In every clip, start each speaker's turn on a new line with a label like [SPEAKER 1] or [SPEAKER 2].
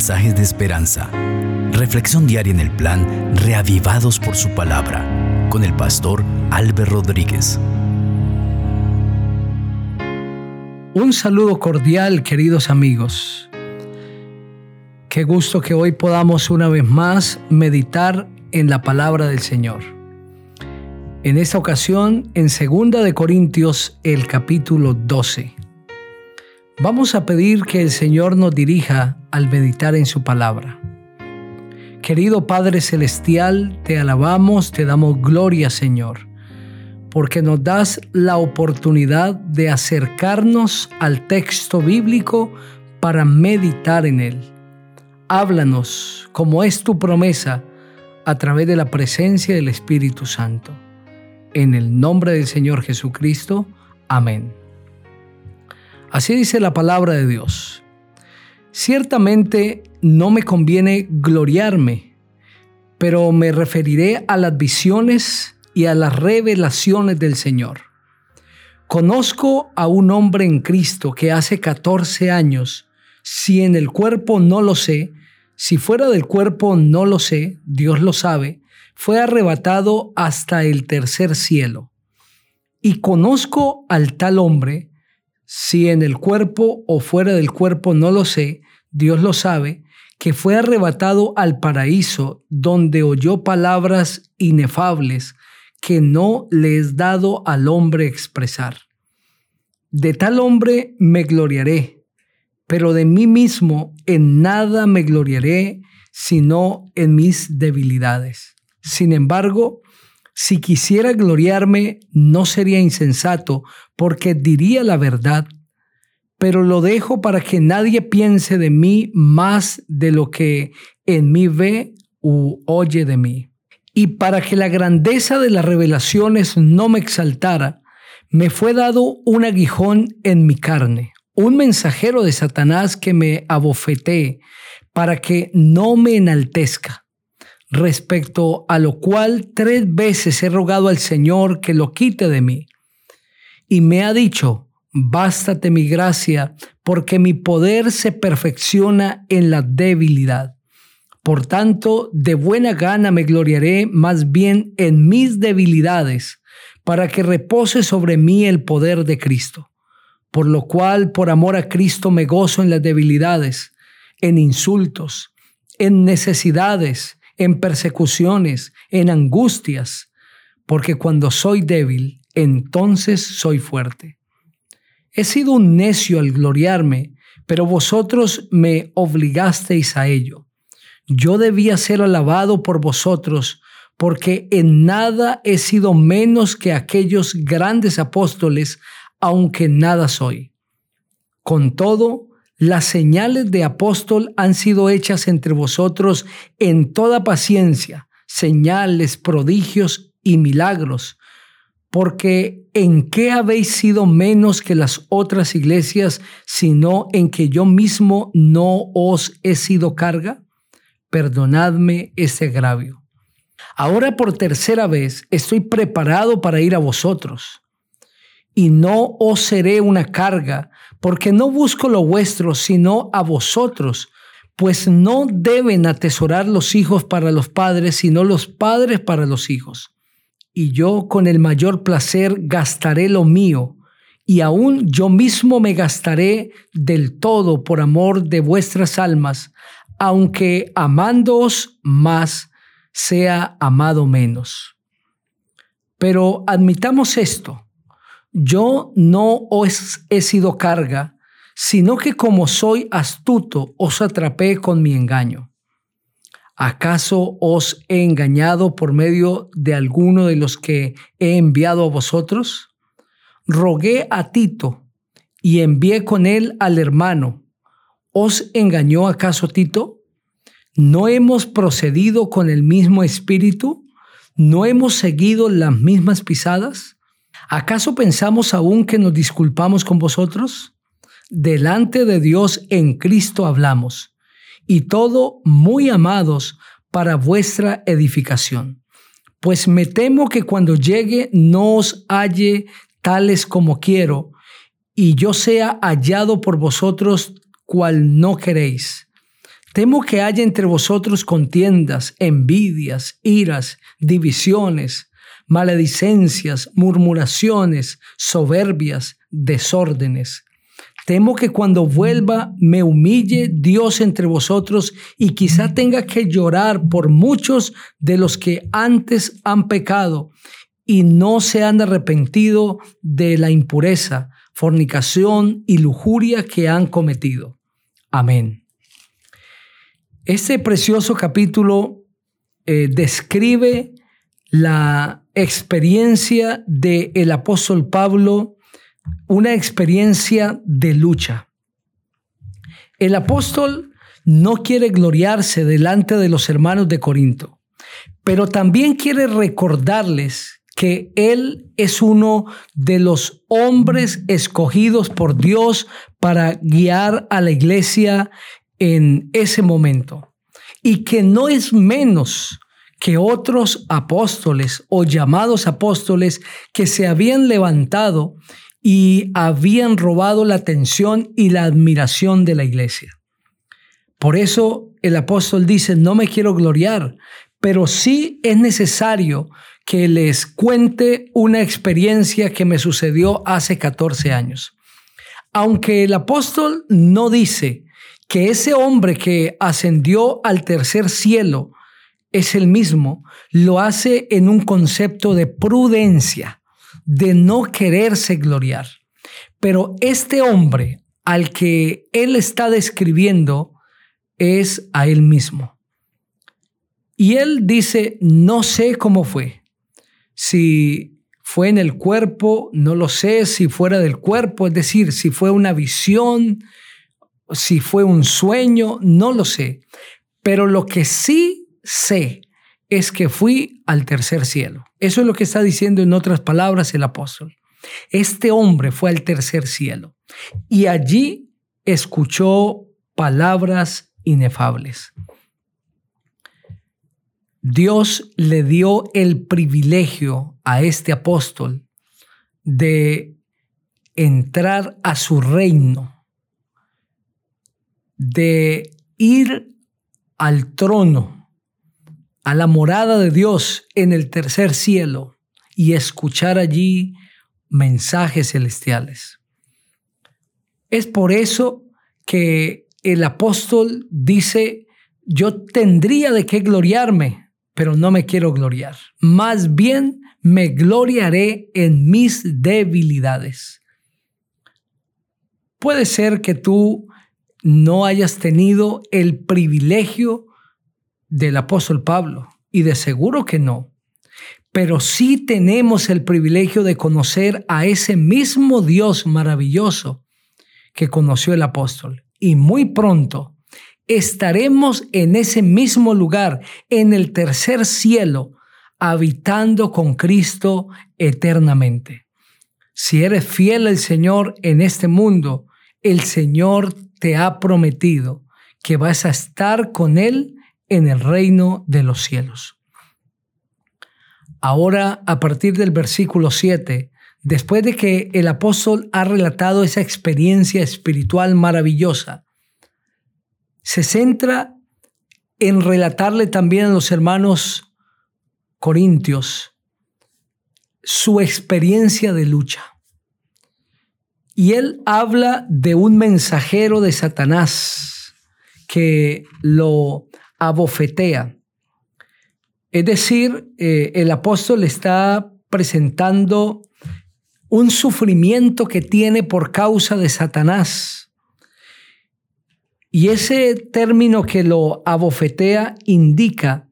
[SPEAKER 1] mensajes de esperanza. Reflexión diaria en el plan Reavivados por su palabra con el pastor Álvaro Rodríguez.
[SPEAKER 2] Un saludo cordial, queridos amigos. Qué gusto que hoy podamos una vez más meditar en la palabra del Señor. En esta ocasión, en 2 de Corintios, el capítulo 12. Vamos a pedir que el Señor nos dirija al meditar en su palabra. Querido Padre Celestial, te alabamos, te damos gloria, Señor, porque nos das la oportunidad de acercarnos al texto bíblico para meditar en él. Háblanos, como es tu promesa, a través de la presencia del Espíritu Santo. En el nombre del Señor Jesucristo. Amén. Así dice la palabra de Dios. Ciertamente no me conviene gloriarme, pero me referiré a las visiones y a las revelaciones del Señor. Conozco a un hombre en Cristo que hace 14 años, si en el cuerpo no lo sé, si fuera del cuerpo no lo sé, Dios lo sabe, fue arrebatado hasta el tercer cielo. Y conozco al tal hombre, si en el cuerpo o fuera del cuerpo no lo sé, Dios lo sabe, que fue arrebatado al paraíso donde oyó palabras inefables que no le es dado al hombre expresar. De tal hombre me gloriaré, pero de mí mismo en nada me gloriaré, sino en mis debilidades. Sin embargo, si quisiera gloriarme, no sería insensato, porque diría la verdad, pero lo dejo para que nadie piense de mí más de lo que en mí ve u oye de mí. Y para que la grandeza de las revelaciones no me exaltara, me fue dado un aguijón en mi carne, un mensajero de Satanás que me abofetee, para que no me enaltezca respecto a lo cual tres veces he rogado al Señor que lo quite de mí. Y me ha dicho, bástate mi gracia, porque mi poder se perfecciona en la debilidad. Por tanto, de buena gana me gloriaré más bien en mis debilidades, para que repose sobre mí el poder de Cristo. Por lo cual, por amor a Cristo, me gozo en las debilidades, en insultos, en necesidades, en persecuciones, en angustias, porque cuando soy débil, entonces soy fuerte. He sido un necio al gloriarme, pero vosotros me obligasteis a ello. Yo debía ser alabado por vosotros, porque en nada he sido menos que aquellos grandes apóstoles, aunque nada soy. Con todo, las señales de apóstol han sido hechas entre vosotros en toda paciencia, señales, prodigios y milagros, porque ¿en qué habéis sido menos que las otras iglesias, sino en que yo mismo no os he sido carga? Perdonadme ese agravio. Ahora por tercera vez estoy preparado para ir a vosotros, y no os seré una carga, porque no busco lo vuestro, sino a vosotros, pues no deben atesorar los hijos para los padres, sino los padres para los hijos. Y yo con el mayor placer gastaré lo mío, y aún yo mismo me gastaré del todo por amor de vuestras almas, aunque amándoos más, sea amado menos. Pero admitamos esto, yo no os he sido carga, sino que como soy astuto, os atrapé con mi engaño. ¿Acaso os he engañado por medio de alguno de los que he enviado a vosotros? Rogué a Tito y envié con él al hermano. ¿Os engañó acaso Tito? ¿No hemos procedido con el mismo espíritu? ¿No hemos seguido las mismas pisadas? ¿Acaso pensamos aún que nos disculpamos con vosotros? Delante de Dios en Cristo hablamos, y todo muy amados para vuestra edificación. Pues me temo que cuando llegue no os halle tales como quiero, y yo sea hallado por vosotros cual no queréis. Temo que haya entre vosotros contiendas, envidias, iras, divisiones, maledicencias, murmuraciones, soberbias, desórdenes. Temo que cuando vuelva me humille Dios entre vosotros y quizá tenga que llorar por muchos de los que antes han pecado y no se han arrepentido de la impureza, fornicación y lujuria que han cometido. Amén. Este precioso capítulo eh, describe la experiencia del el apóstol Pablo, una experiencia de lucha. El apóstol no quiere gloriarse delante de los hermanos de Corinto, pero también quiere recordarles que Él es uno de los hombres escogidos por Dios para guiar a la iglesia en ese momento y que no es menos que otros apóstoles o llamados apóstoles que se habían levantado y habían robado la atención y la admiración de la iglesia. Por eso el apóstol dice, no me quiero gloriar, pero sí es necesario que les cuente una experiencia que me sucedió hace 14 años. Aunque el apóstol no dice que ese hombre que ascendió al tercer cielo es el mismo, lo hace en un concepto de prudencia, de no quererse gloriar. Pero este hombre al que él está describiendo es a él mismo. Y él dice, no sé cómo fue, si fue en el cuerpo, no lo sé, si fuera del cuerpo, es decir, si fue una visión, si fue un sueño, no lo sé. Pero lo que sí sé es que fui al tercer cielo. Eso es lo que está diciendo en otras palabras el apóstol. Este hombre fue al tercer cielo y allí escuchó palabras inefables. Dios le dio el privilegio a este apóstol de entrar a su reino, de ir al trono, a la morada de Dios en el tercer cielo y escuchar allí mensajes celestiales. Es por eso que el apóstol dice, yo tendría de qué gloriarme pero no me quiero gloriar. Más bien me gloriaré en mis debilidades. Puede ser que tú no hayas tenido el privilegio del apóstol Pablo, y de seguro que no, pero sí tenemos el privilegio de conocer a ese mismo Dios maravilloso que conoció el apóstol. Y muy pronto estaremos en ese mismo lugar, en el tercer cielo, habitando con Cristo eternamente. Si eres fiel al Señor en este mundo, el Señor te ha prometido que vas a estar con Él en el reino de los cielos. Ahora, a partir del versículo 7, después de que el apóstol ha relatado esa experiencia espiritual maravillosa, se centra en relatarle también a los hermanos corintios su experiencia de lucha. Y él habla de un mensajero de Satanás que lo abofetea. Es decir, eh, el apóstol está presentando un sufrimiento que tiene por causa de Satanás y ese término que lo abofetea indica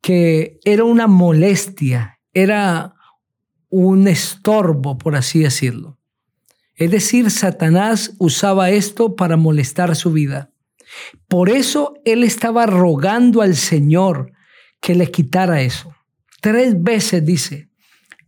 [SPEAKER 2] que era una molestia, era un estorbo, por así decirlo. Es decir, Satanás usaba esto para molestar su vida. Por eso él estaba rogando al Señor que le quitara eso. Tres veces dice,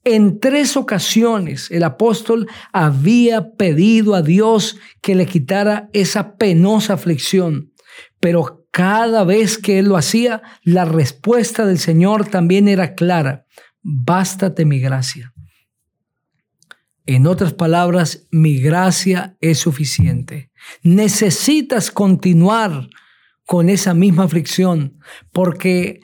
[SPEAKER 2] en tres ocasiones el apóstol había pedido a Dios que le quitara esa penosa aflicción, pero cada vez que él lo hacía, la respuesta del Señor también era clara, bástate mi gracia. En otras palabras, mi gracia es suficiente. Necesitas continuar con esa misma aflicción, porque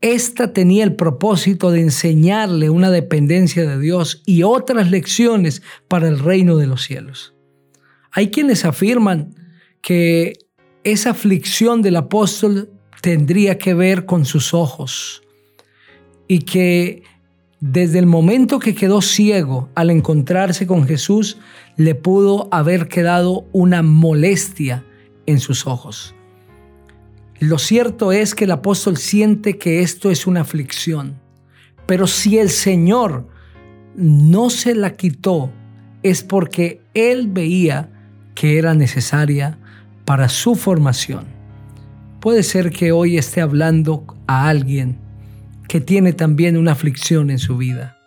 [SPEAKER 2] esta tenía el propósito de enseñarle una dependencia de Dios y otras lecciones para el reino de los cielos. Hay quienes afirman que esa aflicción del apóstol tendría que ver con sus ojos y que desde el momento que quedó ciego al encontrarse con Jesús, le pudo haber quedado una molestia en sus ojos. Lo cierto es que el apóstol siente que esto es una aflicción, pero si el Señor no se la quitó, es porque él veía que era necesaria para su formación. Puede ser que hoy esté hablando a alguien que tiene también una aflicción en su vida.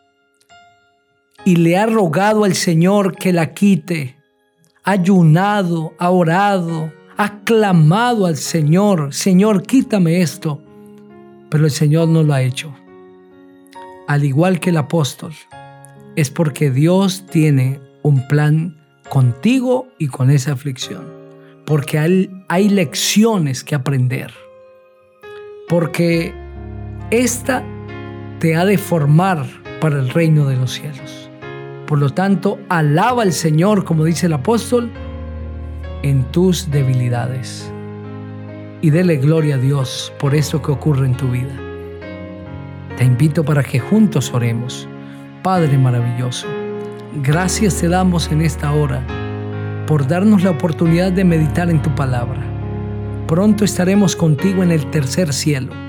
[SPEAKER 2] Y le ha rogado al Señor que la quite, ha ayunado, ha orado, ha clamado al Señor, Señor, quítame esto, pero el Señor no lo ha hecho. Al igual que el apóstol, es porque Dios tiene un plan contigo y con esa aflicción, porque hay, hay lecciones que aprender, porque esta te ha de formar para el reino de los cielos. Por lo tanto, alaba al Señor, como dice el apóstol, en tus debilidades. Y dele gloria a Dios por eso que ocurre en tu vida. Te invito para que juntos oremos. Padre maravilloso, gracias te damos en esta hora por darnos la oportunidad de meditar en tu palabra. Pronto estaremos contigo en el tercer cielo.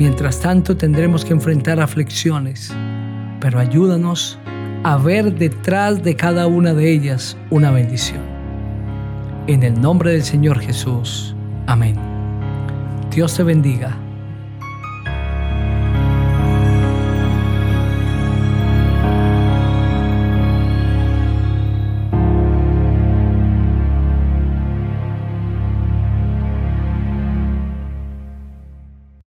[SPEAKER 2] Mientras tanto tendremos que enfrentar aflicciones, pero ayúdanos a ver detrás de cada una de ellas una bendición. En el nombre del Señor Jesús. Amén. Dios te bendiga